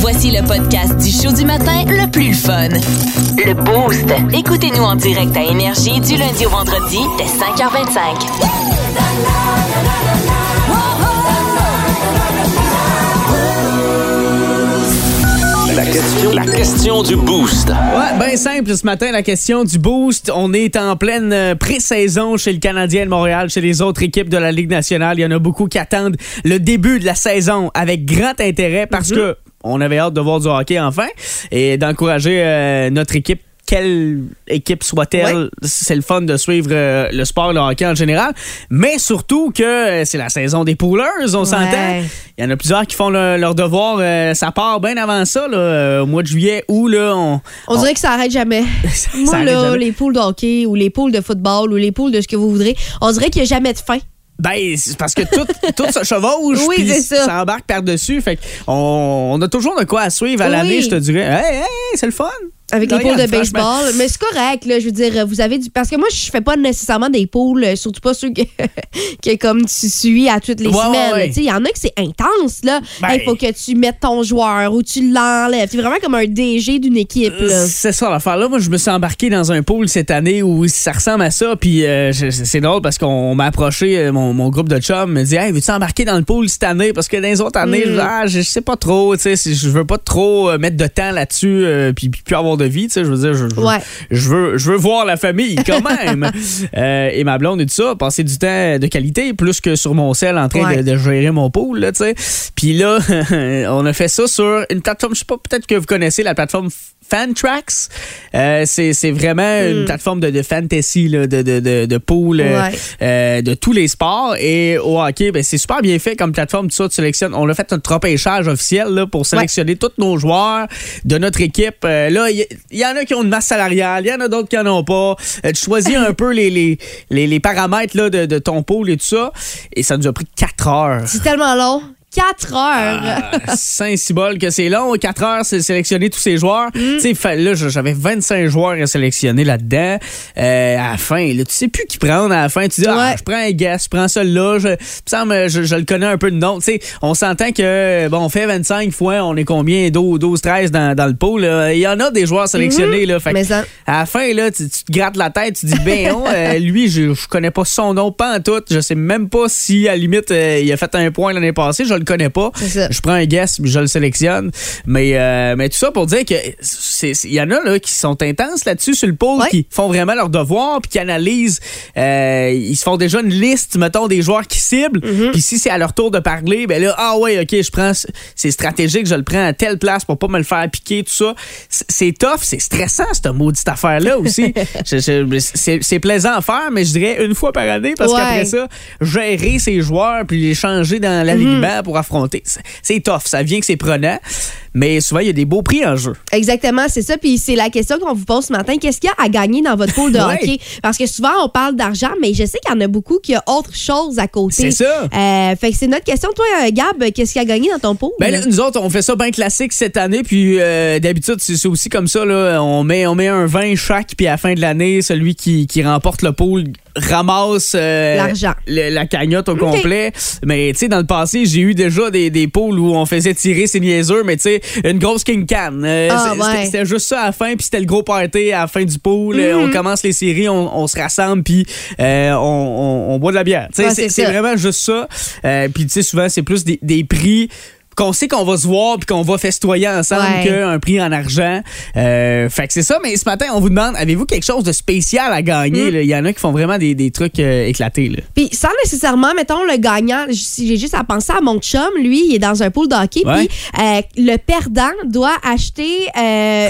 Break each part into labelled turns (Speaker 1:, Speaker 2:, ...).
Speaker 1: Voici le podcast du show du matin le plus fun. Le Boost. Écoutez-nous en direct à Énergie du lundi au vendredi dès 5h25.
Speaker 2: La question, la question du boost.
Speaker 3: Ouais, bien simple ce matin, la question du boost. On est en pleine euh, pré-saison chez le Canadien de Montréal, chez les autres équipes de la Ligue nationale. Il y en a beaucoup qui attendent le début de la saison avec grand intérêt parce que on avait hâte de voir du hockey enfin et d'encourager euh, notre équipe quelle équipe soit-elle, c'est le fun de suivre euh, le sport, le hockey en général, mais surtout que euh, c'est la saison des poolers, on s'entend. Il y en a plusieurs qui font le- leur devoir, euh, ça part bien avant ça, là, au mois de juillet, où là, on...
Speaker 4: On dirait que ça arrête jamais.
Speaker 3: Ça- ça
Speaker 4: Moi,
Speaker 3: arrête
Speaker 4: là,
Speaker 3: jamais.
Speaker 4: les poules de hockey ou les poules de football ou les poules de ce que vous voudrez, on dirait qu'il n'y a jamais de fin.
Speaker 3: Ben, c'est parce que tout, tout se chevauche,
Speaker 4: Oui, c'est ça.
Speaker 3: ça embarque par-dessus. Fait qu'on on a toujours de quoi à suivre à
Speaker 4: Oui.
Speaker 3: l'année, je te dirais. Hey, hey, c'est le fun!
Speaker 4: Avec les poules de baseball. Mais c'est correct, là. Je veux dire, vous avez du. Parce que moi, je fais pas nécessairement des poules, euh, surtout pas ceux que, que comme tu suis à toutes les
Speaker 3: Ouais,
Speaker 4: semaines.
Speaker 3: ouais.
Speaker 4: Il y en a que c'est intense, là.
Speaker 3: Ben-
Speaker 4: Il faut que tu mettes ton joueur ou tu l'enlèves. C'est vraiment comme un DG d'une équipe, là.
Speaker 3: C'est ça l'affaire là. Moi, je me suis embarqué dans un pool cette année où ça ressemble à ça. Puis euh, c'est drôle parce qu'on m'a approché, euh, mon, mon groupe de chums me dit Hey, veux-tu embarquer dans le pool cette année Parce que dans les autres années,
Speaker 4: Mm.
Speaker 3: je, ah, je, sais pas trop. Tu sais, je veux pas trop euh, mettre de temps là-dessus euh, puis, puis avoir de vie. Tu sais, je veux dire, je, je-
Speaker 4: Ouais.
Speaker 3: je veux, je veux voir la famille quand même. Euh, et ma blonde et tout ça, passer du temps de qualité plus que sur mon sel en train
Speaker 4: Ouais.
Speaker 3: de, de gérer mon pool, là, tu sais. Puis là, on a fait ça sur une plateforme, je sais pas, peut-être que vous connaissez la plateforme Fantrax. Euh, c'est, c'est vraiment une plateforme de, de fantasy, là, de, de, de, de pool, euh,
Speaker 4: Ouais.
Speaker 3: euh, de tous les sports. Et au hockey, ben, c'est super bien fait comme plateforme. Tout ça, tu sélectionnes. On a fait un repêchage officiel là, pour sélectionner tous nos joueurs de notre équipe. Euh, là, il y, en a qui ont une masse salariale, il y en a d'autres qui n'en ont pas. Tu choisis un peu les, les, les, les paramètres là, de, de ton pool et tout ça. Et ça nous a pris 4 heures.
Speaker 4: C'est tellement long. 4 heures.
Speaker 3: Ah, Saint-Cybole que c'est long. 4 heures, c'est sélectionner tous ces joueurs. Tu sais, là, j'avais 25 joueurs à sélectionner là-dedans. Euh, à la fin, là, tu sais plus qui prendre à la fin. Tu dis, ah, je prends un gars, je prends celui-là. Je, semble, je, je le connais un peu de nom. Tu sais, on s'entend que, bon, on fait 25 fois, on est combien? 12, 12 13 dans, dans le pot. là. Il y en a des joueurs sélectionnés. là. Fait que
Speaker 4: Mais ça-
Speaker 3: à la fin, là, tu, tu te grattes la tête, tu dis, ben, non, euh, lui, je, je connais pas son nom, pas en tout. Je sais même pas si, à la limite, euh, il a fait un point l'année passée. Je le connais pas. Je prends un guess, puis je le sélectionne. Mais, euh, mais tout ça pour dire que il y en a là, qui sont intenses là-dessus sur le pôle,
Speaker 4: Ouais.
Speaker 3: qui font vraiment leur devoir, puis qui analysent. euh, ils se font déjà une liste, mettons, des joueurs qui ciblent.
Speaker 4: Mm-hmm.
Speaker 3: Puis si c'est à leur tour de parler, ben là, ah ouais, ok, je prends. C'est stratégique, je le prends à telle place pour pas me le faire piquer, tout ça. C'est- tough, c'est stressant, cette maudite affaire-là aussi. C'est plaisant à faire, mais je dirais une fois par année, parce
Speaker 4: Ouais.
Speaker 3: qu'après ça, gérer ses joueurs puis les changer dans l'alignement pour affronter, c'est- tough. Ça vient que c'est prenant, mais souvent, il y a des beaux prix en jeu.
Speaker 4: Exactement, c'est ça. Puis c'est la question qu'on vous pose ce matin. Qu'est-ce qu'il y a à gagner dans votre pool de
Speaker 3: Ouais.
Speaker 4: hockey? Parce que souvent, on parle d'argent, mais je sais qu'il y en a beaucoup qui ont autre chose à côté.
Speaker 3: C'est ça.
Speaker 4: Euh, fait que c'est notre question. Toi, euh, Gab, qu'est-ce qu'il y a à gagner dans ton pool?
Speaker 3: Ben là, nous autres, on fait ça bien classique cette année, puis euh, d'habitude, c'est c'est aussi comme ça, là, on met, on met un 20 chaque, puis à la fin de l'année, celui qui, qui remporte le pool ramasse euh,
Speaker 4: L'argent.
Speaker 3: la cagnotte au complet. Mais tu sais, dans le passé, j'ai eu déjà des, des pools où on faisait tirer ses niaiseux, mais tu sais, une grosse king can. Euh,
Speaker 4: Ah, ouais.
Speaker 3: c'était- juste ça à la fin, puis c'était le gros party à la fin du pool. Euh,
Speaker 4: Mhm.
Speaker 3: On commence les séries, on, on se rassemble, puis euh, on, on- on boit de la bière.
Speaker 4: Ouais,
Speaker 3: c'est vraiment juste ça. Euh, puis tu sais, souvent, c'est plus des, des prix qu'on sait qu'on va se voir puis qu'on va festoyer ensemble
Speaker 4: Ouais.
Speaker 3: qu'un prix en argent. Euh, fait que c'est ça, mais ce matin, on vous demande, avez-vous quelque chose de spécial à gagner?
Speaker 4: Mm.
Speaker 3: là? Il y en a qui font vraiment des, des trucs euh, éclatés.
Speaker 4: Puis sans nécessairement, mettons, le gagnant, j'ai juste à penser à mon chum, lui, il est dans un pool de hockey, puis euh, le perdant doit acheter et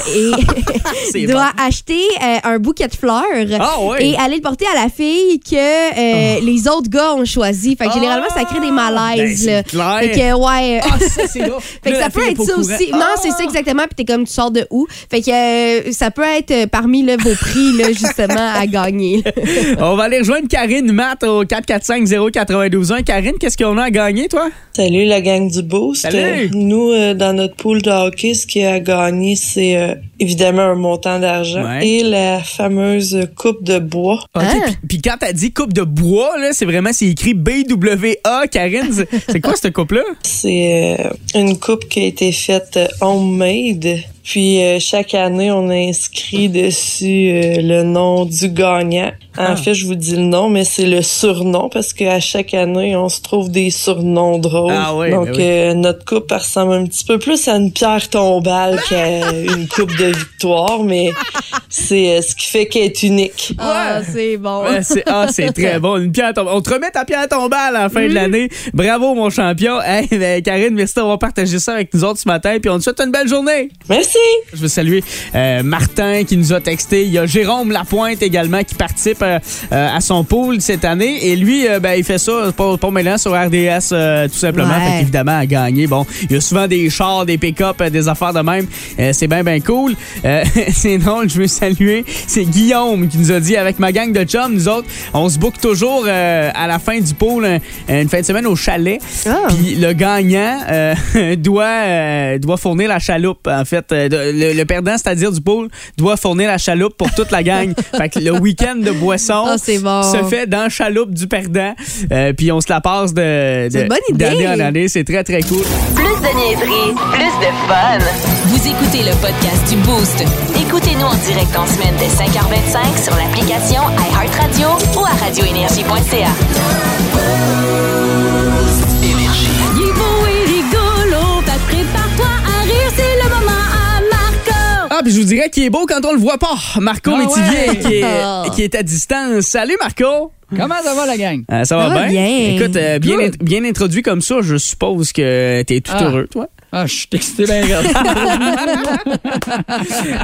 Speaker 4: doit
Speaker 3: bon.
Speaker 4: acheter un bouquet de fleurs
Speaker 3: Ah ouais.
Speaker 4: et aller le porter à la fille que euh, les autres gars ont choisi. Fait que généralement, ça crée des
Speaker 3: Ah,
Speaker 4: malaises.
Speaker 3: ben,
Speaker 4: là.
Speaker 3: clair.
Speaker 4: Fait que, ouais.
Speaker 3: Ah, ça, c'est là.
Speaker 4: Fait que ça peut être ça aussi. Non, c'est ça exactement. Puis t'es comme, tu sors de où? Fait que euh, ça peut être euh, parmi là, vos prix, là, justement, à gagner.
Speaker 3: On va aller rejoindre Karine Matt au 445-092-1. Karine, qu'est-ce qu'on a à gagner, toi?
Speaker 5: Salut la gang du Boost.
Speaker 3: Salut.
Speaker 5: Nous, euh, dans notre pool de hockey, ce qui a gagné, c'est euh, évidemment un montant d'argent
Speaker 3: Ouais.
Speaker 5: et la fameuse coupe de bois.
Speaker 3: OK,
Speaker 4: Ah.
Speaker 3: puis- Puis quand t'as dit coupe de bois, là, c'est vraiment, c'est écrit BWA, Karine. c'est- C'est quoi cette coupe-là?
Speaker 5: C'est euh, une coupe qui a été faite homemade. Puis euh, chaque année, on inscrit dessus euh, le nom du gagnant. En
Speaker 3: Ah.
Speaker 5: fait, je vous dis le nom, mais c'est le surnom parce qu'à chaque année, on se trouve des surnoms drôles.
Speaker 3: Ah oui,
Speaker 5: Donc
Speaker 3: ben oui.
Speaker 5: euh, notre coupe ressemble un petit peu plus à une pierre tombale qu'à une coupe de victoire, mais c'est euh, ce qui fait qu'elle est unique.
Speaker 4: Ah, c'est bon.
Speaker 3: Ouais, c'est, ah, c'est très bon. Une pierre tombale. On te remet ta pierre tombale à la fin de l'année. Bravo, mon champion. Hey, ben, Karine, merci d'avoir partagé ça avec nous autres ce matin. Puis on te souhaite une belle journée.
Speaker 5: Merci!
Speaker 3: Je veux saluer euh, Martin qui nous a texté. Il y a Jérôme Lapointe également qui participe euh, euh, à son pool cette année. Et lui, euh, ben, il fait ça pas, pas mêlant sur RDS euh, tout simplement.
Speaker 4: Ouais.
Speaker 3: Fait qu'évidemment, à gagner. Bon, il y a souvent des chars, des pick-up, des affaires de même. Euh, c'est bien, bien cool. Euh, c'est drôle, je veux saluer. C'est Guillaume qui nous a dit avec ma gang de chums, nous autres, on se book toujours euh, à la fin du pool un- une fin de semaine au chalet.
Speaker 4: Ah.
Speaker 3: Puis le gagnant euh, doit, euh, doit fournir la chaloupe. En fait, le, le perdant, c'est-à-dire du pool, doit fournir la chaloupe pour toute la gang. fait que le week-end de boisson
Speaker 4: Ah, bon.
Speaker 3: se fait dans la chaloupe du perdant. Euh, puis on se la passe de,
Speaker 4: C'est
Speaker 3: de-
Speaker 4: une bonne idée.
Speaker 3: d'année en année. C'est très, très cool.
Speaker 1: Plus de niaiserie, plus de fun. Vous écoutez le podcast du Boost. Écoutez-nous en direct en semaine dès 5h25 sur l'application iHeartRadio ou à radioénergie.ca.
Speaker 3: Ah, puis je vous dirais qu'il est beau quand on le voit pas. Marco
Speaker 6: Ah
Speaker 3: Métivier
Speaker 6: ouais.
Speaker 3: qui, est,
Speaker 4: Ah.
Speaker 3: qui est à distance. Salut Marco!
Speaker 6: Comment ça va, la gang?
Speaker 3: Euh, ça va
Speaker 4: Ça va
Speaker 3: bien?
Speaker 4: bien.
Speaker 3: Écoute, euh, bien,
Speaker 6: Good.
Speaker 3: int- bien introduit comme ça, je suppose que t'es tout
Speaker 6: Ah.
Speaker 3: heureux, toi.
Speaker 6: Ah, je suis excité bien.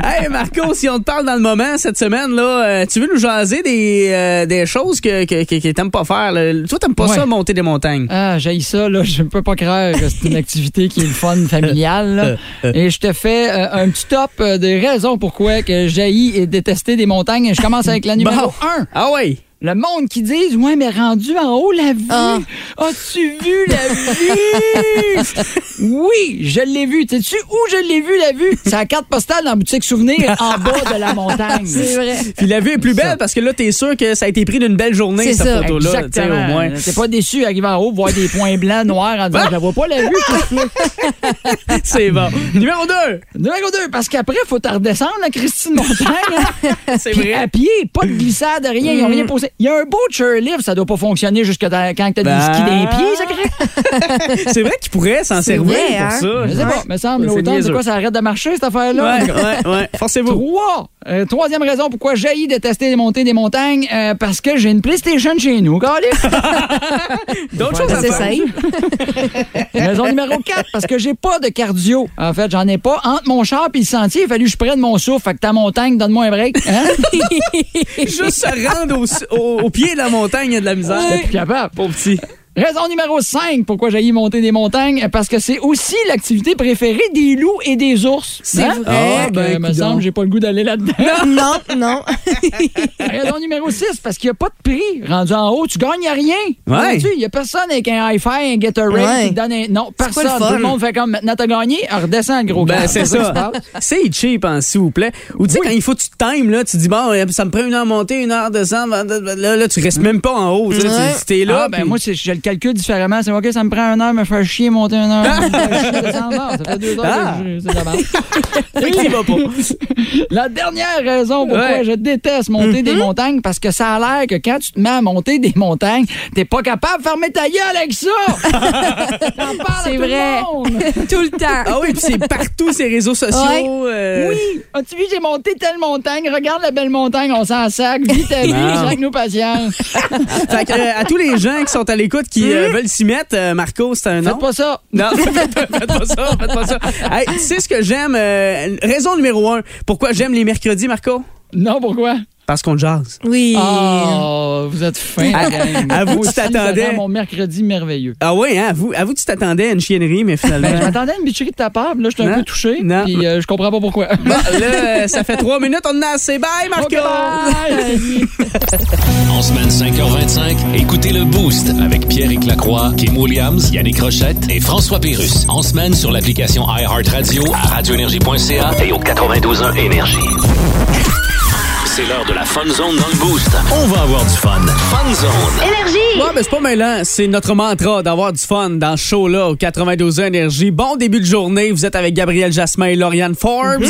Speaker 3: Hey Marco, si on te parle dans le moment cette semaine, là, euh, tu veux nous jaser des, euh, des choses que, que, que, que t'aimes pas faire? là? Toi, t'aimes pas
Speaker 6: Ouais.
Speaker 3: ça, monter des montagnes?
Speaker 6: Ah, j'ai ça, là. Je ne peux pas croire que c'est une activité qui est le fun familiale. là. Et je te fais euh, un petit top des raisons pourquoi que j'ai et détesté des montagnes. Je commence avec la numéro
Speaker 3: Bon.
Speaker 6: 1.
Speaker 3: Ah oui?
Speaker 6: Le monde qui dit Ouais, mais rendu en haut, la vue.
Speaker 4: Ah.
Speaker 6: As-tu vu la vue? oui, je l'ai vu. Sais-tu où je l'ai vu, la vue? C'est la carte postale dans la boutique souvenir en bas de la montagne.
Speaker 4: C'est vrai.
Speaker 3: Puis la vue est plus belle parce que là, t'es sûr que ça a été pris d'une belle journée,
Speaker 4: C'est
Speaker 3: cette
Speaker 4: ça.
Speaker 3: photo-là. au moins.
Speaker 6: T'es pas déçu, arriver en haut, voir des points blancs, noirs, en disant, je la vois pas, la vue.
Speaker 3: C'est bon. Numéro 2.
Speaker 6: Numéro 2, parce qu'après, faut te redescendre, la Christine Montagne.
Speaker 3: C'est vrai.
Speaker 6: à pied, pas de glissade, rien, ils ont rien posé. Il y a un beau chairlift, ça doit pas fonctionner jusque dans- quand t'as
Speaker 3: Ben.
Speaker 6: des skis dans les pieds, ça crée.
Speaker 3: C'est vrai qu'il pourrait s'en servir
Speaker 4: vrai,
Speaker 3: pour
Speaker 4: hein?
Speaker 3: ça.
Speaker 6: Je sais pas, me semble, l'automne, c'est quoi, ça arrête de marcher, cette affaire-là?
Speaker 3: Ouais, ouais, ouais. Forcez-vous.
Speaker 6: Trois. Euh, troisième raison pourquoi j'ai détesté les montées des montagnes, euh, parce que j'ai une PlayStation chez nous.
Speaker 3: D'autres choses à
Speaker 4: C'est
Speaker 3: faire.
Speaker 6: Raison numéro 4, parce que j'ai pas de cardio. En fait, j'en ai pas. Entre mon char et le sentier, il a fallu que je prenne mon souffle. Fait que ta montagne, donne-moi un break. Hein?
Speaker 3: Juste se rendre au, au- au pied de la montagne, il y a de la misère.
Speaker 6: Plus capable.
Speaker 3: Pauvre petit.
Speaker 6: Raison numéro 5, pourquoi j'ai monter des montagnes, parce que c'est aussi l'activité préférée des loups et des ours.
Speaker 4: C'est
Speaker 6: Hein?
Speaker 4: vrai.
Speaker 6: Ah, ben,
Speaker 3: Ben,
Speaker 6: me semble, j'ai pas le goût d'aller là-dedans.
Speaker 4: Non, non.
Speaker 6: Raison numéro 6, parce qu'il n'y a pas de prix. Rendu en haut, tu gagnes rien.
Speaker 3: Ouais.
Speaker 6: Il n'y a personne avec un hi-fi, un Gatorade
Speaker 4: Ouais.
Speaker 6: qui te donne un... Non,
Speaker 4: quoi
Speaker 6: personne. Tout le monde fait comme, maintenant t'as gagné, redescends le gros
Speaker 3: Ben,
Speaker 6: gars.
Speaker 3: c'est ça. C'est cheap, hein, s'il vous plaît. Ou tu sais,
Speaker 6: Oui.
Speaker 3: quand il faut que tu te times, là, tu dis, bon, euh, ça me prend une heure monter, une heure descendre. Là, là tu restes même pas en haut. tu sais,
Speaker 4: Ouais.
Speaker 3: tu- T'es là.
Speaker 6: Ah, ben moi, c'est- je le calcule différemment. C'est OK, ça me prend une heure, me faire chier, monter une heure. me faire chier, descendre. Non, ça fait deux heures
Speaker 3: Ah.
Speaker 6: que je- c'est de la
Speaker 3: pas.
Speaker 6: La dernière raison pourquoi
Speaker 3: Ouais.
Speaker 6: je déteste monter des montagnes, parce que ça a l'air que quand tu te mets à monter des montagnes, t'es pas capable de fermer ta gueule avec ça! T'en parles à
Speaker 4: C'est
Speaker 6: tout
Speaker 4: vrai.
Speaker 6: le monde!
Speaker 4: Tout le temps.
Speaker 3: Ah oui, puis c'est partout ces réseaux sociaux.
Speaker 4: Ouais.
Speaker 3: euh,
Speaker 6: Oui! As-tu vu, j'ai monté telle montagne? Regarde la belle montagne, on s'en sac. Vis ta vie, nous patience.
Speaker 3: Fait que, euh, à tous les gens qui sont à l'écoute, qui euh, veulent s'y mettre, euh, Marco, c'est un nom?
Speaker 6: Faites pas ça.
Speaker 3: Non, faites, faites pas ça, faites pas ça. Hey, tu sais ce que j'aime? euh, raison numéro un. Pourquoi j'aime les mercredis, Marco?
Speaker 6: Non, pourquoi?
Speaker 3: Parce qu'on jase.
Speaker 4: Oui.
Speaker 6: Oh, vous êtes fin,
Speaker 3: À- vous, tu t'attendais.
Speaker 6: mon mercredi merveilleux.
Speaker 3: Ah oui, hein? Vous, à vous, tu t'attendais à une chiennerie, mais finalement.
Speaker 6: Ben, je m'attendais à une bitcherie de ta part, là, je suis un peu touché.
Speaker 3: Non.
Speaker 6: Puis euh, je comprends pas pourquoi.
Speaker 3: Bon, là, ça fait trois minutes, on en a assez. Bye, Marco!
Speaker 6: Ok, bye.
Speaker 2: En semaine 5h25, écoutez le Boost avec Pierre Lacroix, Kim Williams, Yannick Rochette et François Pérus. En semaine sur l'application iHeartRadio à radioénergie.ca et au 92.1 Énergie. C'est l'heure de la Fun Zone dans le Boost. On va avoir du fun. Fun Zone.
Speaker 3: Ouais, mais c'est pas mêlant. C'est notre mantra d'avoir du fun dans ce show-là au 92 Énergie. Bon début de journée. Vous êtes avec Gabriel Jasmin et Lauriane Forbes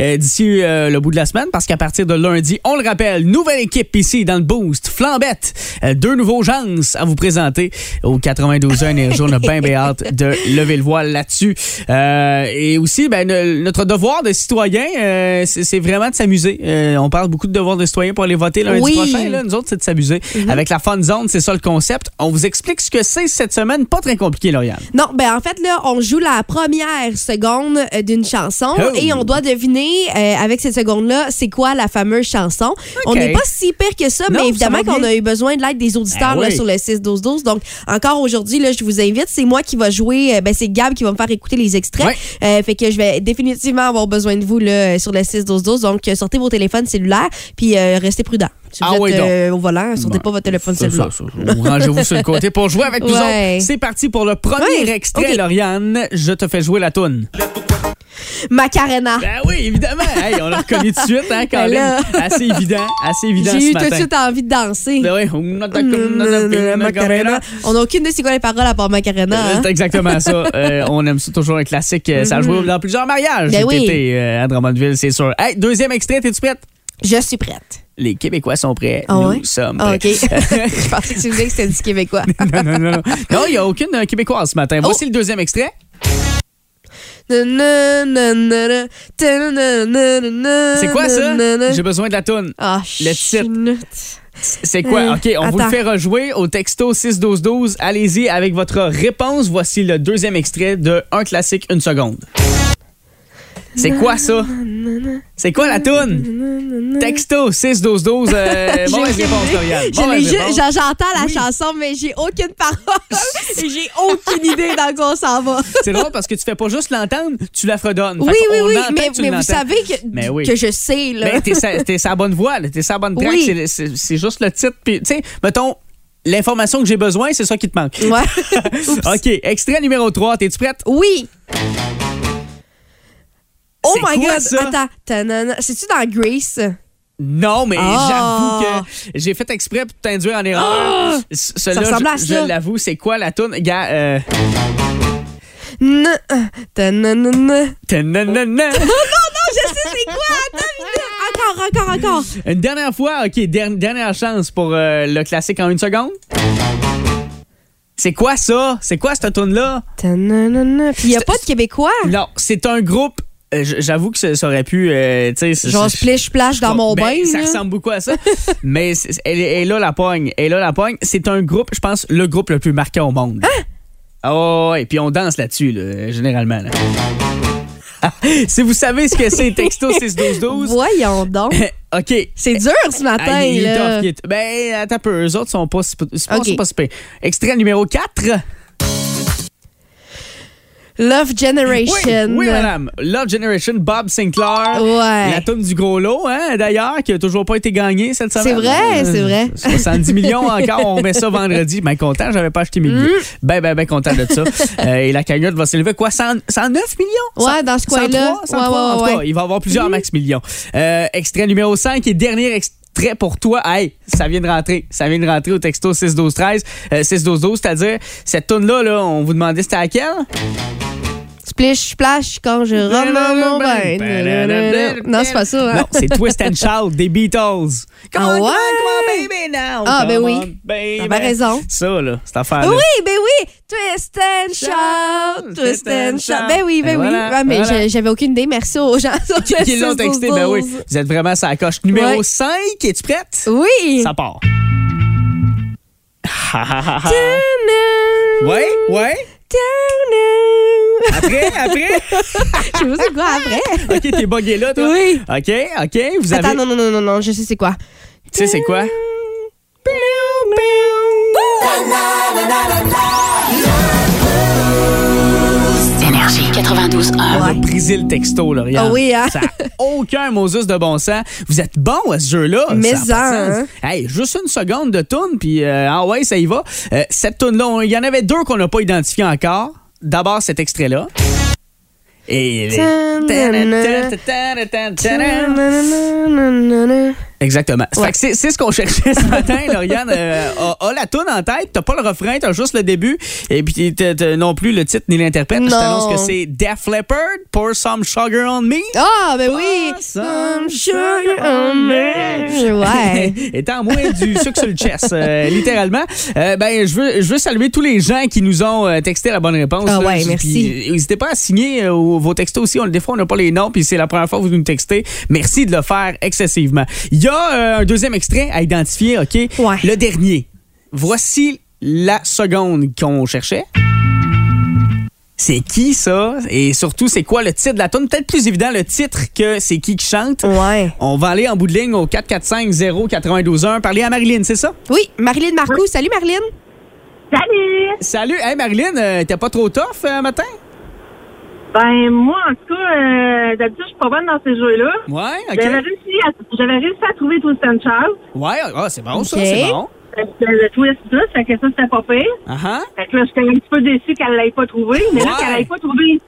Speaker 3: euh, d'ici euh, le bout de la semaine parce qu'à partir de lundi, on le rappelle, nouvelle équipe ici dans le Boost. Flambette. Euh, deux nouveaux gens à vous présenter au 92 Énergie. On a bien bien hâte de lever le voile là-dessus. Euh, et aussi, ben, ne- notre devoir de citoyen, euh, c'est c'est vraiment de s'amuser. Euh, on parle beaucoup de devoir de citoyen pour aller voter lundi
Speaker 4: Oui.
Speaker 3: prochain. Là. Nous autres, c'est de s'amuser. Avec la Fun Zone, c'est ça le concept. On vous explique ce que c'est cette semaine. Pas très compliqué, Lauriane.
Speaker 4: Non, ben en fait, là, on joue la première seconde euh, d'une chanson
Speaker 3: Oh.
Speaker 4: et on doit deviner euh, avec cette seconde-là, c'est quoi la fameuse chanson. On n'est pas si pire que ça,
Speaker 3: Non,
Speaker 4: mais évidemment qu'on a eu besoin de l'aide des auditeurs
Speaker 3: Ben
Speaker 4: là,
Speaker 3: oui.
Speaker 4: sur le 6-12-12. Donc, encore aujourd'hui, là, je vous invite. C'est moi qui va jouer, euh, ben, c'est Gab qui va me faire écouter les extraits. Euh, fait que je vais définitivement avoir besoin de vous là, sur le 6-12-12. Donc, sortez vos téléphones cellulaires puis euh, restez. Si vous
Speaker 3: Ah
Speaker 4: êtes
Speaker 3: oui, donc.
Speaker 4: euh, au volant, sortez pas votre téléphone cellulaire.
Speaker 3: Rangez-vous sur le côté pour jouer avec nous
Speaker 4: Ouais.
Speaker 3: autres. C'est parti pour le premier
Speaker 4: Ouais,
Speaker 3: extrait,
Speaker 4: ok.
Speaker 3: Lauriane. Je te fais jouer la toune.
Speaker 4: Macarena.
Speaker 3: Ben oui, évidemment. Hey, on l'a reconnu tout de suite, hein,
Speaker 4: Ben
Speaker 3: Colin?
Speaker 4: là.
Speaker 3: Assez évident, assez évident
Speaker 4: J'ai eu tout de suite envie de danser.
Speaker 3: Ben oui.
Speaker 4: Macarena. On n'a aucune idée c'est quoi les paroles à part Macarena. hein?
Speaker 3: C'est exactement ça. Euh, on aime ça toujours un classique. Euh, Ça a joué dans plusieurs mariages
Speaker 4: Ben oui.
Speaker 3: été euh, à Drummondville, c'est sûr. Hey, deuxième extrait, es-tu prête?
Speaker 4: Je suis prête.
Speaker 3: Les Québécois sont prêts.
Speaker 4: Ah
Speaker 3: Nous sommes
Speaker 4: Ah,
Speaker 3: prêts.
Speaker 4: OK. Je pensais que tu disais que c'était du Québécois.
Speaker 3: non, non, non. Non, il n'y a aucune euh, Québécoise ce matin.
Speaker 4: Oh.
Speaker 3: Voici le deuxième extrait.
Speaker 4: C'est
Speaker 3: quoi ça? J'ai besoin de la toune.
Speaker 4: Ah,
Speaker 3: Le titre. C'est quoi?
Speaker 4: Euh,
Speaker 3: OK, on vous le fait rejouer au texto 61212. Allez-y avec votre réponse. Voici le deuxième extrait de Un classique, une seconde. C'est quoi ça? C'est quoi la toune? Texto 61212. Euh,
Speaker 4: J'ai
Speaker 3: mauvaise
Speaker 4: aucune
Speaker 3: réponse,
Speaker 4: j'en- J'entends la
Speaker 3: Oui.
Speaker 4: chanson, mais j'ai aucune parole. J'ai aucune idée dans quoi on s'en va.
Speaker 3: C'est drôle parce que tu fais pas juste l'entendre, tu la fredonnes.
Speaker 4: Oui, oui, oui. Mais, mais vous savez que,
Speaker 3: Mais oui.
Speaker 4: que je sais, là.
Speaker 3: Mais t'es sa, sa bonne voie, là. t'es sa bonne track.
Speaker 4: Oui.
Speaker 3: C'est- juste le titre. Puis, tu sais, mettons, l'information que j'ai besoin, c'est ça qui te manque.
Speaker 4: Ouais.
Speaker 3: OK, extrait numéro 3. T'es-tu prête?
Speaker 4: Oui. Oh
Speaker 3: C'est
Speaker 4: my
Speaker 3: quoi,
Speaker 4: God.
Speaker 3: ça?
Speaker 4: Attends. C'est-tu dans Grace?
Speaker 3: Non, mais
Speaker 4: Ah.
Speaker 3: j'avoue que j'ai fait exprès pour t'induire en erreur. C- Celui-là,
Speaker 4: Ça ressemble à
Speaker 3: je,
Speaker 4: ça.
Speaker 3: je l'avoue, c'est quoi la toune? Gars, euh...
Speaker 4: N- tanana.
Speaker 3: tananana.
Speaker 4: Je sais c'est quoi. Attends. Encore, encore, encore.
Speaker 3: Une dernière fois, OK, der- dernière chance pour euh, le classique en une seconde. C'est quoi ça? C'est quoi cette toune-là?
Speaker 4: Tanana. Puis il n'y a pas de Québécois?
Speaker 3: Non, c'est un groupe. Euh, J'avoue que ça, aurait pu. euh,
Speaker 4: Genre
Speaker 3: c'est-
Speaker 4: splish splash dans mon
Speaker 3: Ben,
Speaker 4: bain.
Speaker 3: Ça ressemble beaucoup à ça. mais elle, est- là la pogne. Elle est là la pogne. C'est un groupe, je pense, le groupe le plus marqué au monde. Ah ouais, ouais, puis on danse là-dessus, là, généralement. là. si vous savez ce que c'est, texto 61212.
Speaker 4: Voyons donc.
Speaker 3: OK.
Speaker 4: C'est dur ce matin,
Speaker 3: Ah, il est
Speaker 4: là.
Speaker 3: tough, il est- Ben, attends un peu. Eux autres sont pas, si- sont pas,
Speaker 4: OK.
Speaker 3: sont pas si. Extrait numéro 4.
Speaker 4: Love Generation.
Speaker 3: Oui, oui, madame. Love Generation, Bob Sinclair.
Speaker 4: Ouais.
Speaker 3: La toune du gros lot, hein, d'ailleurs, qui a toujours pas été gagnée cette semaine.
Speaker 4: C'est vrai,
Speaker 3: Euh,
Speaker 4: c'est vrai.
Speaker 3: 70 millions encore, on met ça vendredi. Ben content, j'avais pas acheté mes billets.
Speaker 4: Mm.
Speaker 3: Ben, ben, ben content de ça. Euh, et la cagnotte va s'élever quoi? 100 109 millions?
Speaker 4: Ouais, dans ce coin-là.
Speaker 3: 103, 103,
Speaker 4: Ouais, ouais,
Speaker 3: en tout cas,
Speaker 4: ouais.
Speaker 3: il va y avoir plusieurs max millions. Euh, extrait numéro 5 et dernier extrait pour toi. Hey, ça vient de rentrer. Ça vient de rentrer au texto 61213. Euh, 61212, c'est-à-dire, cette toune-là, là, on vous demandait c'était à laquelle?
Speaker 4: Splish splash quand je rentre dans mon bain. Non, c'est pas ça. Hein?
Speaker 3: Non, c'est Twist and Shout des Beatles. Come
Speaker 4: Ah
Speaker 3: on, come on,
Speaker 4: ouais?
Speaker 3: come on, baby now.
Speaker 4: Ah, ben oui.
Speaker 3: baby.
Speaker 4: T'avais raison.
Speaker 3: Ça, là, cette affaire-là.
Speaker 4: Oui, ben oui! Twist and shout, twist and shout. Ben oui, ben
Speaker 3: Et
Speaker 4: oui.
Speaker 3: voilà,
Speaker 4: Ouais, mais
Speaker 3: voilà.
Speaker 4: j'avais aucune idée. Merci aux gens.
Speaker 3: Qui l'ont
Speaker 4: 6
Speaker 3: texté,
Speaker 4: 12
Speaker 3: ben oui.
Speaker 4: 12.
Speaker 3: Vous êtes vraiment sur la coche. Numéro
Speaker 4: Ouais.
Speaker 3: 5, es-tu prête?
Speaker 4: Oui.
Speaker 3: Ça part.
Speaker 4: Tana,
Speaker 3: Ouais, ouais. Après, après?
Speaker 4: Je sais pas c'est quoi après?
Speaker 3: OK, t'es bugué là, toi?
Speaker 4: Oui.
Speaker 3: OK, OK. Vous avez.
Speaker 4: Attends, non, non, non, non, non, je sais c'est quoi.
Speaker 3: Tu sais, c'est quoi?
Speaker 1: Énergie 92.1.
Speaker 3: On a brisé le texto, là, regarde.
Speaker 4: Ah oui, hein?
Speaker 3: Ça a aucun Moses de bon sens. Vous êtes bon à ce jeu-là.
Speaker 4: Mais
Speaker 3: ça a sens. Hey, juste une seconde de tourne, puis euh, ah ouais, ça y va. Euh, cette tourne-là, on- il y en avait deux qu'on n'a pas identifiés encore. D'abord, cet extrait-là. Et... Exactement. Que c'est c'est ce qu'on cherchait ce matin, Lauriane. Euh, a, a la toune en tête, t'as pas le refrain, t'as juste le début, et puis t'as- t'as non plus le titre ni l'interprète. Je
Speaker 4: Non.
Speaker 3: t'annonce que c'est Def Leppard, Pour Some Sugar on Me.
Speaker 4: Ah, ben oui!
Speaker 3: Some
Speaker 4: sugar on me. Ouais.
Speaker 3: Étant moins du sucre sur le chest, euh, littéralement. Euh, ben, je veux, je veux saluer tous les gens qui nous ont euh, texté la bonne réponse.
Speaker 4: Ah
Speaker 3: là.
Speaker 4: ouais, merci.
Speaker 3: N'hésitez pas à signer euh, vos textos aussi. On, des fois, on n'a pas les noms, puis c'est la première fois que vous nous textez. Merci de le faire excessivement. Il y a euh, un deuxième extrait à identifier, OK?
Speaker 4: Ouais.
Speaker 3: Le dernier. Voici la seconde qu'on cherchait. C'est qui ça? Et surtout, c'est quoi le titre de la tune? Peut-être plus évident le titre que c'est qui qui chante.
Speaker 4: Ouais.
Speaker 3: On va aller en bout de ligne au 445-0-921. Parler à Marilyn, c'est ça?
Speaker 4: Oui, Marilyn Marcoux. Salut, Marilyn.
Speaker 7: Salut!
Speaker 3: Salut! Hey Marilyn, euh, t'es pas trop tough euh, matin?
Speaker 7: Ben, moi, en tout cas, euh, d'habitude, je suis pas bonne dans ces jeux-là.
Speaker 3: Ouais,
Speaker 7: J'avais
Speaker 3: ok.
Speaker 7: réussi, à, j'avais réussi à trouver Twist and Shout.
Speaker 3: Ouais, ah, c'est bon ça,
Speaker 4: Ok.
Speaker 3: c'est bon.
Speaker 7: Fait que Le twist, tout, fait que ça, c'était pas pire.
Speaker 3: Ah ah.
Speaker 7: Fait que là, j'étais un petit peu déçu qu'elle l'ait pas trouvé. Mais là,
Speaker 3: Ouais.
Speaker 7: qu'elle l'ait pas trouvé,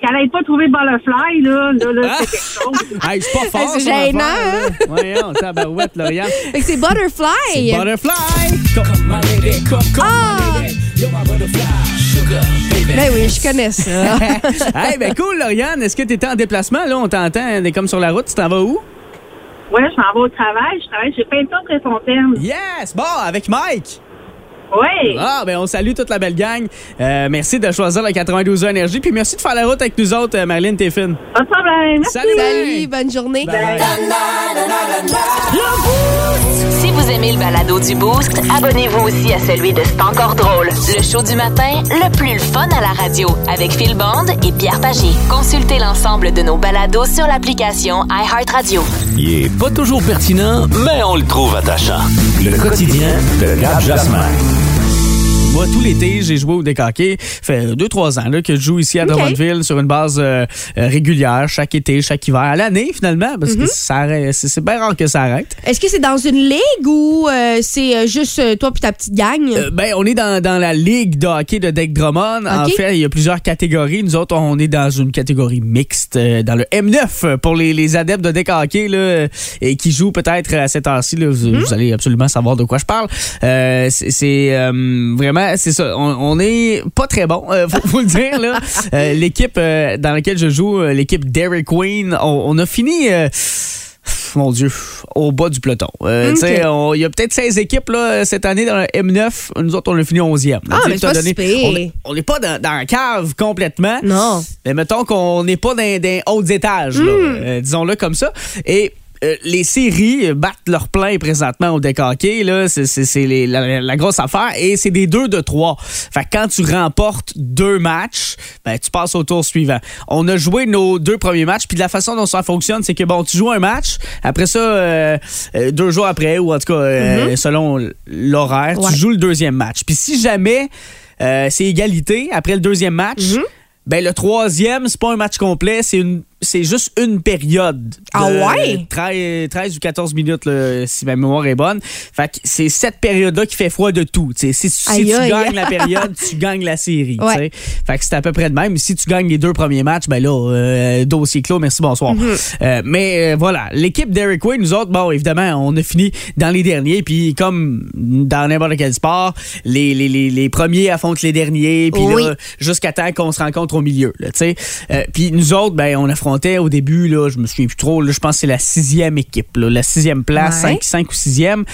Speaker 7: qu'elle ait pas trouvé Butterfly, là, là, là,
Speaker 3: Ah.
Speaker 7: c'est quelque chose.
Speaker 3: Hey, c'est pas fort,
Speaker 4: c'est gênant,
Speaker 3: là. Voyons, tabarouette, Lauriane.
Speaker 4: Fait que c'est Butterfly.
Speaker 3: Butterfly! Come my lady, come, come
Speaker 4: Ah!
Speaker 3: my lady. You're my butterfly, sugar.
Speaker 4: Ben oui, je connais ça.
Speaker 3: hey, ben cool, Lauriane. Est-ce que t'étais en déplacement? Là, on t'entend, on est comme sur la route. Tu t'en vas où?
Speaker 7: Ouais, je m'en vais au travail. Je travaille chez Peinture Très Fontaine.
Speaker 3: Yes! Bon, avec Mike.
Speaker 7: Ouais.
Speaker 3: Ah, ben on salue toute la belle gang. Euh, merci de choisir la 92 heures énergie. Puis merci de faire la route avec nous autres, euh, Marilyn Téfine.
Speaker 7: Pas de problème. Merci.
Speaker 3: Salut!
Speaker 4: Salut, bonne journée.
Speaker 3: Bye.
Speaker 1: Si vous aimez le balado du Boost, abonnez-vous aussi à celui de C'est encore drôle. Le show du matin, le plus fun à la radio, avec Phil Bond et Pierre Pagé. Consultez l'ensemble de nos balados sur l'application iHeartRadio.
Speaker 2: Il est pas toujours pertinent, mais on le trouve attachant. Le quotidien de Gab Jasmin.
Speaker 3: Tout l'été, j'ai joué au décaqué. fait 2-3 ans là, que je joue ici à
Speaker 4: Ok.
Speaker 3: Drummondville sur une base euh, euh, régulière, chaque été, chaque hiver, à l'année finalement, parce
Speaker 4: Mhm.
Speaker 3: que ça arrête- c'est bien rare que ça arrête.
Speaker 4: Est-ce que c'est dans une ligue ou euh, c'est juste toi puis ta petite gang?
Speaker 3: Euh, ben, on est dans, dans la ligue de hockey de Deck Drummond. En fait, il y a plusieurs catégories. Nous autres, on est dans une catégorie mixte, dans le M9 pour les, les adeptes de deck hockey là, et qui jouent peut-être à cette heure-ci.
Speaker 4: Mhm.
Speaker 3: vous allez absolument savoir de quoi je parle. C'est c'est, c'est ça. On, on est pas très bon, euh, faut, faut le dire. là. Euh, l'équipe euh, dans laquelle je joue, euh, l'équipe Dairy Queen, on, on a fini. mon Dieu, au bas du peloton. Euh, Il y a peut-être 16 équipes là, cette année dans le M9. Nous autres, on a fini 11e.
Speaker 4: Ah, mais pas si pire.
Speaker 3: on est- On n'est pas dans, dans la cave complètement.
Speaker 4: Non.
Speaker 3: Mais mettons qu'on n'est pas dans des hauts étages, là.
Speaker 4: Hmm.
Speaker 3: Euh, disons-le comme ça. Et euh, les séries battent leur plein présentement au là. C'est, la, la grosse affaire. Et c'est des deux de trois. Fait que quand tu remportes deux matchs, ben, tu passes au tour suivant. On a joué nos deux premiers matchs, puis de la façon dont ça fonctionne, c'est que bon, tu joues un match, après ça, euh, euh, deux jours après, ou en tout cas, euh, selon l'horaire,
Speaker 4: Ouais.
Speaker 3: tu joues le deuxième match. Puis si jamais c'est égalité après le deuxième match, ben le troisième, c'est pas un match complet, c'est une c'est juste une période. de
Speaker 4: Ah ouais?
Speaker 3: 13, 13 ou 14 minutes, là, si ma mémoire est bonne. Fait que c'est cette période-là qui fait froid de tout. T'sais, si si
Speaker 4: Aïe,
Speaker 3: tu
Speaker 4: aïe.
Speaker 3: gagnes la période, tu gagnes la série.
Speaker 4: Ouais.
Speaker 3: Fait que c'est à peu près de même. Si tu gagnes les deux premiers matchs, ben là, euh, dossier clos, merci, bonsoir.
Speaker 4: Mm-hmm.
Speaker 3: Euh, mais euh, voilà, l'équipe d'Eric Way, nous autres, bon, évidemment, on a fini dans les derniers. Puis comme dans n'importe quel sport, les, les, les, les premiers affrontent les derniers. Puis
Speaker 4: Oui.
Speaker 3: là, jusqu'à temps qu'on se rencontre au milieu. Puis nous autres, ben, on affrontait au début, là, je me souviens plus trop, là, je pense que c'est la sixième équipe, là, la sixième place,
Speaker 4: Ouais.
Speaker 3: 5, 5 ou sixième.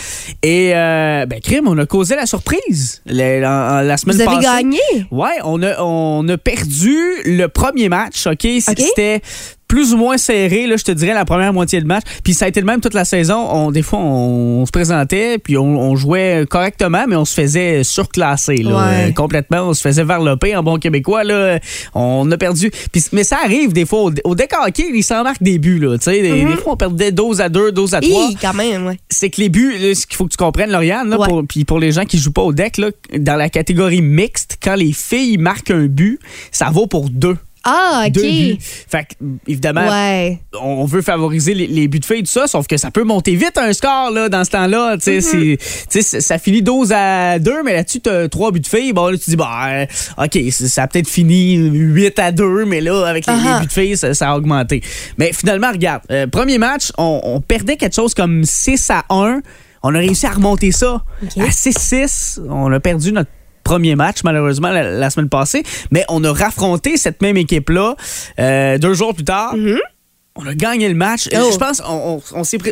Speaker 3: Et euh, ben, crime, on a causé la surprise la, la- la semaine
Speaker 4: Vous avez
Speaker 3: passée.
Speaker 4: gagné?
Speaker 3: Ouais, on a, on a perdu le premier match, OK. C'était plus ou moins serré, là, je te dirais, la première moitié de match. Puis ça a été le même toute la saison. On, des fois, on, on se présentait, puis on, on jouait correctement, mais on se faisait surclasser, là,
Speaker 4: Ouais.
Speaker 3: euh, complètement. On se faisait varloper en bon québécois. Là. On a perdu. Puis, mais ça arrive des fois. Au, au deck hockey, ils s'en marquent des buts. Là, des, des fois, on perdait 12 à 2, 12 à 3
Speaker 4: Hi, quand même, ouais.
Speaker 3: c'est que les buts, là, ce qu'il faut que tu comprennes, Lauriane, là,
Speaker 4: Ouais.
Speaker 3: pour, puis pour les gens qui jouent pas au deck, là, dans la catégorie mixte, quand les filles marquent un but, ça vaut pour deux.
Speaker 4: Ah, OK.
Speaker 3: Deux buts. Fait que, évidemment,
Speaker 4: Ouais.
Speaker 3: on veut favoriser les, les buts de filles, tout ça, sauf que ça peut monter vite un score là, dans ce temps-là. Tu sais, c'est- tu sais, ça finit 12 à 2, mais là-dessus, tu as 3 buts de filles. Bon, là, tu dis, bah, OK, ça a peut-être fini 8 à 2, mais là, avec les, les
Speaker 4: Ah.
Speaker 3: buts de filles, ça, ça a augmenté. Mais finalement, regarde, euh, premier match, on, on perdait quelque chose comme 6 à 1. On a réussi à remonter ça à 6-6. On a perdu notre premier match, malheureusement, la, la semaine passée. Mais on a raffronté cette même équipe-là euh, deux jours plus tard. On a gagné le match.
Speaker 4: Oh.
Speaker 3: Je pense on,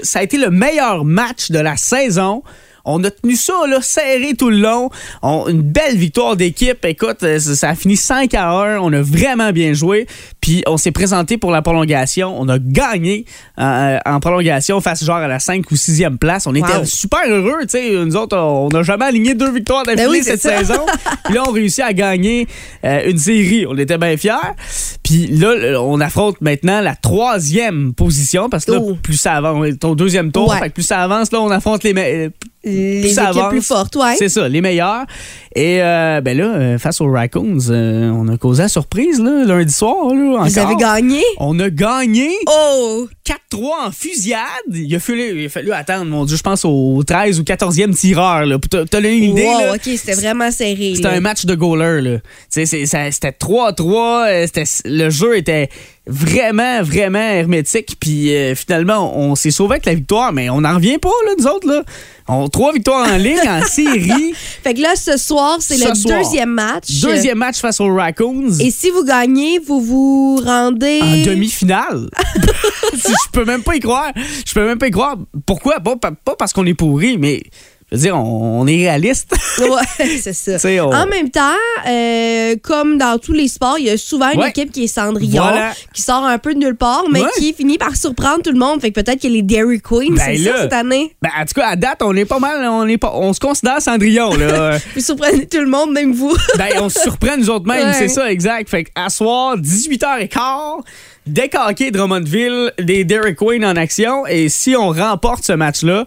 Speaker 3: ça a été le meilleur match de la saison. On a tenu ça là, serré tout le long. On- une belle victoire d'équipe. Écoute, euh, ça, ça a fini 5 à 1. On a vraiment bien joué. Puis on s'est présenté pour la prolongation. On a gagné euh, en prolongation face genre à la 5 ou 6e place. On était
Speaker 4: Wow.
Speaker 3: super heureux. tu sais. Nous autres, on n'a jamais aligné deux victoires d'affilée
Speaker 4: Ben oui,
Speaker 3: cette
Speaker 4: ça.
Speaker 3: saison. Puis là, on réussit à gagner euh, une série. On était bien fiers. Puis là, on affronte maintenant la troisième position parce que là,
Speaker 4: Oh.
Speaker 3: plus ça avance, on est au deuxième tour,
Speaker 4: Ouais.
Speaker 3: fait que plus ça avance, là, on affronte les,
Speaker 4: Les
Speaker 3: plus ça
Speaker 4: équipes
Speaker 3: avance,
Speaker 4: plus fortes, ouais.
Speaker 3: C'est ça, les meilleurs. Et euh, ben là, euh, face aux Raccoons, euh, on a causé la surprise là, lundi soir. Là, encore.
Speaker 4: Vous avez gagné?
Speaker 3: On a gagné
Speaker 4: Oh!
Speaker 3: 4-3 en fusillade. Il a, fallu, il a fallu attendre, mon Dieu, je pense au 13 ou 14e tireur. Là. Donner une idée.
Speaker 4: wow,
Speaker 3: là,
Speaker 4: OK, c'était vraiment serré.
Speaker 3: c'était un match de goaler. là. C'était 3-3. euh, c'était- Le jeu était vraiment, vraiment hermétique. Puis euh, finalement, on, s'est sauvé avec la victoire, mais on n'en revient pas, là, nous autres. Là. On, trois victoires en ligne, en série.
Speaker 4: Fait que là, ce soir, c'est
Speaker 3: Ce
Speaker 4: le
Speaker 3: soir.
Speaker 4: deuxième match.
Speaker 3: Deuxième match face aux Raccoons.
Speaker 4: Et si vous gagnez, vous vous rendez.
Speaker 3: En demi-finale. je peux même pas y croire. Je peux même pas y croire. Pourquoi? Pas, pas- pas parce qu'on est pourri, mais je veux dire, on, on est réaliste.
Speaker 4: Ouais, c'est ça.
Speaker 3: On-
Speaker 4: En même temps, euh, comme dans tous les sports, il y a souvent une
Speaker 3: Ouais.
Speaker 4: équipe qui est Cendrillon,
Speaker 3: Voilà.
Speaker 4: qui sort un peu de nulle part, mais
Speaker 3: Ouais.
Speaker 4: qui finit par surprendre tout le monde. Fait que peut-être que les Dairy Queen,
Speaker 3: Ben
Speaker 4: c'est ça cette année.
Speaker 3: Ben, en tout cas, à date, on est pas mal. On, est pas, on se considère Cendrillon. Là.
Speaker 4: Vous surprenez tout le monde, même vous.
Speaker 3: Ben, on se surprend nous autres
Speaker 4: Ouais.
Speaker 3: c'est ça, exact. Fait que, à soir, 18h15, décaqué Drummondville, des Derek Queen en action. Et si on remporte ce match-là,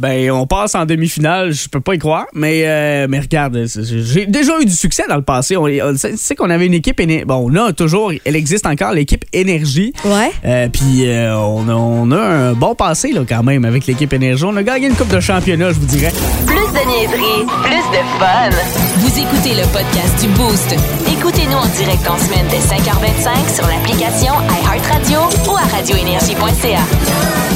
Speaker 3: ben, on passe en demi-finale. Je peux pas y croire. Mais, euh, mais regarde, j'ai déjà eu du succès dans le passé. On, on- tu sais qu'on avait une équipe. Bon, on a toujours, elle existe encore, l'équipe Énergie.
Speaker 4: Ouais.
Speaker 3: Euh, Puis euh, on, a, on a un bon passé là, quand même avec l'équipe Énergie. On a gagné une coupe de championnat, je vous dirais.
Speaker 1: Plus de niaiserie, plus de fun. Vous écoutez le podcast du Boost. Écoutez-nous en direct en semaine dès 5h25 sur l'application iHeartRadio ou à radioénergie.ca.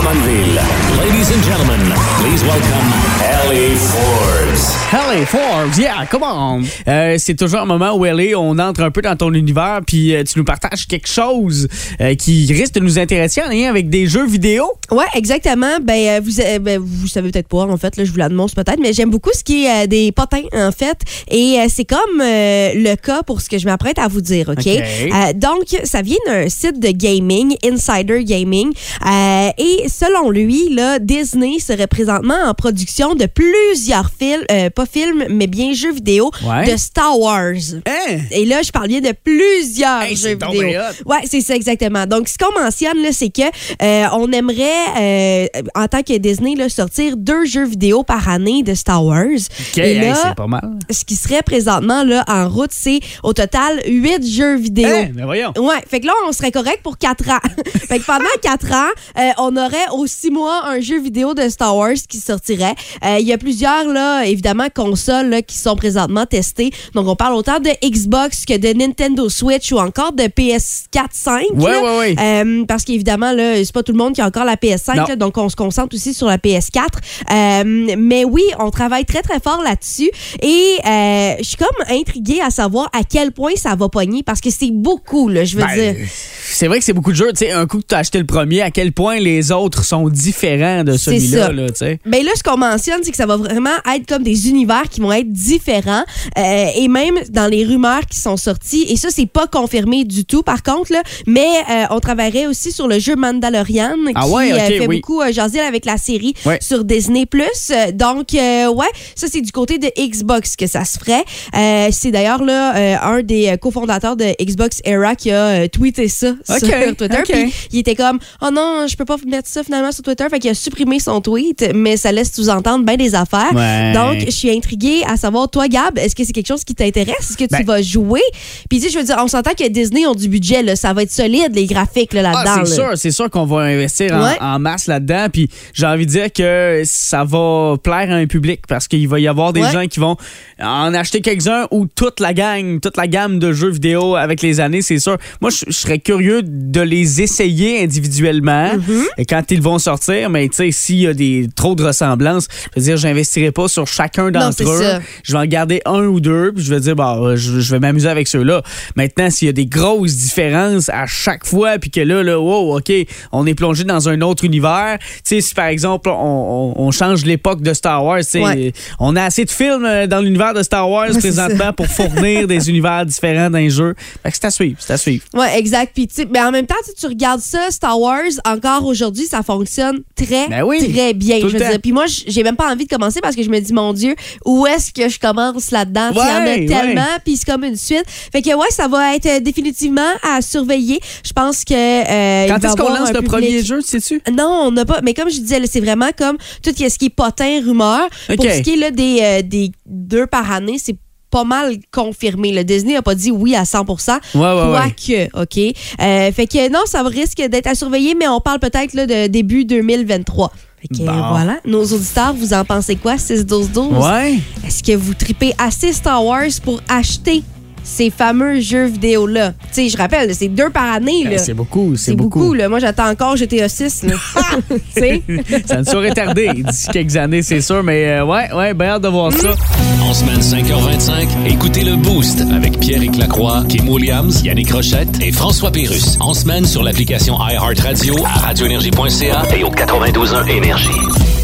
Speaker 2: Drummondville. Ladies and gentlemen, please welcome Ellie Forbes.
Speaker 3: Hello Forbes, yeah, come on! Euh, c'est toujours un moment où elle est, on entre un peu dans ton univers, puis euh, tu nous partages quelque chose euh, qui risque de nous intéresser en lien avec des jeux vidéo.
Speaker 4: Ouais, exactement. Ben, euh, vous, euh, ben, vous savez peut-être pas, en fait, là, je vous l'annonce peut-être, mais j'aime beaucoup ce qui est euh, des potins, en fait. Et euh, c'est comme euh, le cas pour ce que je m'apprête à vous dire, OK?
Speaker 3: OK.
Speaker 4: Euh, donc, ça vient d'un site de gaming, Insider Gaming. Euh, et selon lui, là, Disney serait présentement en production de plusieurs films, euh, pas films, mais bien jeux vidéo
Speaker 3: Ouais.
Speaker 4: de Star Wars.
Speaker 3: Hein?
Speaker 4: Et là, je parle bien de plusieurs
Speaker 3: Hey,
Speaker 4: jeux vidéo. Ouais, c'est ça exactement. Donc, ce qu'on mentionne là, c'est que euh, on aimerait, euh, en tant que Disney, là, sortir deux jeux vidéo par année de Star Wars.
Speaker 3: OK,
Speaker 4: Et
Speaker 3: hey,
Speaker 4: là,
Speaker 3: c'est pas mal.
Speaker 4: ce qui serait présentement là en route, c'est au total huit jeux vidéo.
Speaker 3: Hein? Ben voyons.
Speaker 4: Ouais, fait que là, on serait correct pour 4 ans. fait que pendant 4 ans, euh, on aurait 6 mois un jeu vidéo de Star Wars qui sortirait. Il y a plusieurs, là, évidemment, consoles là, qui sont présentement testées. Donc, on parle autant de Xbox que de Nintendo Switch ou encore de PS4 5.
Speaker 3: Ouais,
Speaker 4: là.
Speaker 3: ouais, ouais.
Speaker 4: Euh, parce qu'évidemment, c'est pas tout le monde qui a encore la PS5,
Speaker 3: Non.
Speaker 4: là, donc on se concentre aussi sur la PS4. Euh, mais oui, on travaille très, très fort là-dessus. Et euh, je suis comme intriguée à savoir à quel point ça va pogner parce que c'est beaucoup, là, je veux
Speaker 3: Ben,
Speaker 4: dire.
Speaker 3: c'est vrai que c'est beaucoup de jeux. Tu sais, un coup que tu as acheté le premier, à quel point les autres sont différents de celui-là. Là, tu sais?
Speaker 4: Ben là, ce qu'on mentionne, c'est que ça va vraiment être comme des univers qui vont être différents. euh, et même dans les rumeurs qui sont sorties, et ça, c'est pas confirmé du tout, par contre, là, mais euh, on travaillerait aussi sur le jeu Mandalorian
Speaker 3: Ah
Speaker 4: qui
Speaker 3: ouais,
Speaker 4: euh, fait
Speaker 3: oui.
Speaker 4: beaucoup jaser avec la série
Speaker 3: Ouais.
Speaker 4: sur Disney+. Euh, Donc, ouais, ça, c'est du côté de Xbox que ça se ferait. C'est d'ailleurs là un des cofondateurs de Xbox Era qui a tweeté ça
Speaker 3: Ok,
Speaker 4: sur Twitter. Puis il était comme oh non je peux pas mettre ça finalement sur Twitter fait qu'il a supprimé son tweet mais ça laisse sous-entendre bien des affaires
Speaker 3: Ouais.
Speaker 4: donc je suis intriguée à savoir toi Gab est-ce que c'est quelque chose qui t'intéresse? Est-ce que tu
Speaker 3: Ben-
Speaker 4: vas jouer? Puis tu sais je veux dire on s'entend que Disney ont du budget là, ça va être solide les graphiques là,
Speaker 3: Ah,
Speaker 4: là-dedans
Speaker 3: c'est sûr, c'est sûr qu'on va investir en,
Speaker 4: Ouais.
Speaker 3: en masse là-dedans. Puis j'ai envie de dire que ça va plaire à un public parce qu'il va y avoir des
Speaker 4: Ouais.
Speaker 3: gens qui vont en acheter quelques-uns ou toute la gang, toute la gamme de jeux vidéo avec les années, c'est sûr. Moi, je serais curieux de les essayer individuellement
Speaker 4: Mm-hmm.
Speaker 3: et quand ils vont sortir. Mais tu sais, s'il y a des trop de ressemblances, je veux dire, j'investirai pas sur chacun d'entre
Speaker 4: c'est
Speaker 3: eux.
Speaker 4: ça.
Speaker 3: Je vais en garder un ou deux, puis je vais dire, bah, je, je vais m'amuser avec ceux-là. Maintenant, s'il y a des grosses différences à chaque fois, puis que là, là, wow, OK, on est plongé dans un autre univers. Tu sais, si par exemple, on, on- on change l'époque de Star Wars,
Speaker 4: Ouais.
Speaker 3: on a assez de films euh, dans l'univers de Star Wars
Speaker 4: Ouais,
Speaker 3: présentement pour fournir des univers différents dans les jeux. Fait que c'est à suivre, c'est à suivre.
Speaker 4: Ouais, exact. Puis, mais en même temps, tu regardes ça, Star Wars, encore aujourd'hui, ça fonctionne très,
Speaker 3: Ben oui,
Speaker 4: très bien.
Speaker 3: tout
Speaker 4: Je veux dire. Puis moi, j'ai même pas envie de commencer parce que je me dis, mon Dieu, où est-ce que je commence là-dedans? Puis Il y en
Speaker 3: Ouais,
Speaker 4: a tellement,
Speaker 3: ouais.
Speaker 4: puis c'est comme une suite. Fait que, ouais, ça va être euh, définitivement à surveiller. Je pense que. euh,
Speaker 3: Quand est-ce qu'on lance le
Speaker 4: public-
Speaker 3: premier jeu, sais-tu?
Speaker 4: non, on n'a pas. Mais comme je disais, c'est vraiment comme tout ce qui est potin, rumeur. Pour ce qui est là, des, euh, des deux par année, c'est pas mal confirmé. Le Disney n'a pas dit oui à 100
Speaker 3: Ouais, ouais, ouais.
Speaker 4: Quoique, OK. Euh, fait que non, ça risque d'être à surveiller, mais on parle peut-être de début 2023. Fait que
Speaker 3: Bon.
Speaker 4: voilà, nos auditeurs, vous en pensez quoi? 6-12-12?
Speaker 3: Ouais.
Speaker 4: Est-ce que vous tripez assez Star Wars pour acheter ces fameux jeux vidéo-là? Tu sais, je rappelle, c'est deux par année.
Speaker 3: Ben,
Speaker 4: là.
Speaker 3: c'est beaucoup,
Speaker 4: c'est beaucoup.
Speaker 3: beaucoup.
Speaker 4: là. Moi, j'attends encore GTA 6. là. Tu sais?
Speaker 3: Ça ne saurait tarder d'ici quelques années, c'est sûr. Mais euh, ouais, ouais, bien hâte de voir ça.
Speaker 2: En semaine 5h25, écoutez le Boost avec Pierre Lacroix, Kim Williams, Yannick Rochette et François Pérus. En semaine sur l'application iHeartRadio à radioénergie.ca et au 92.1 Énergie.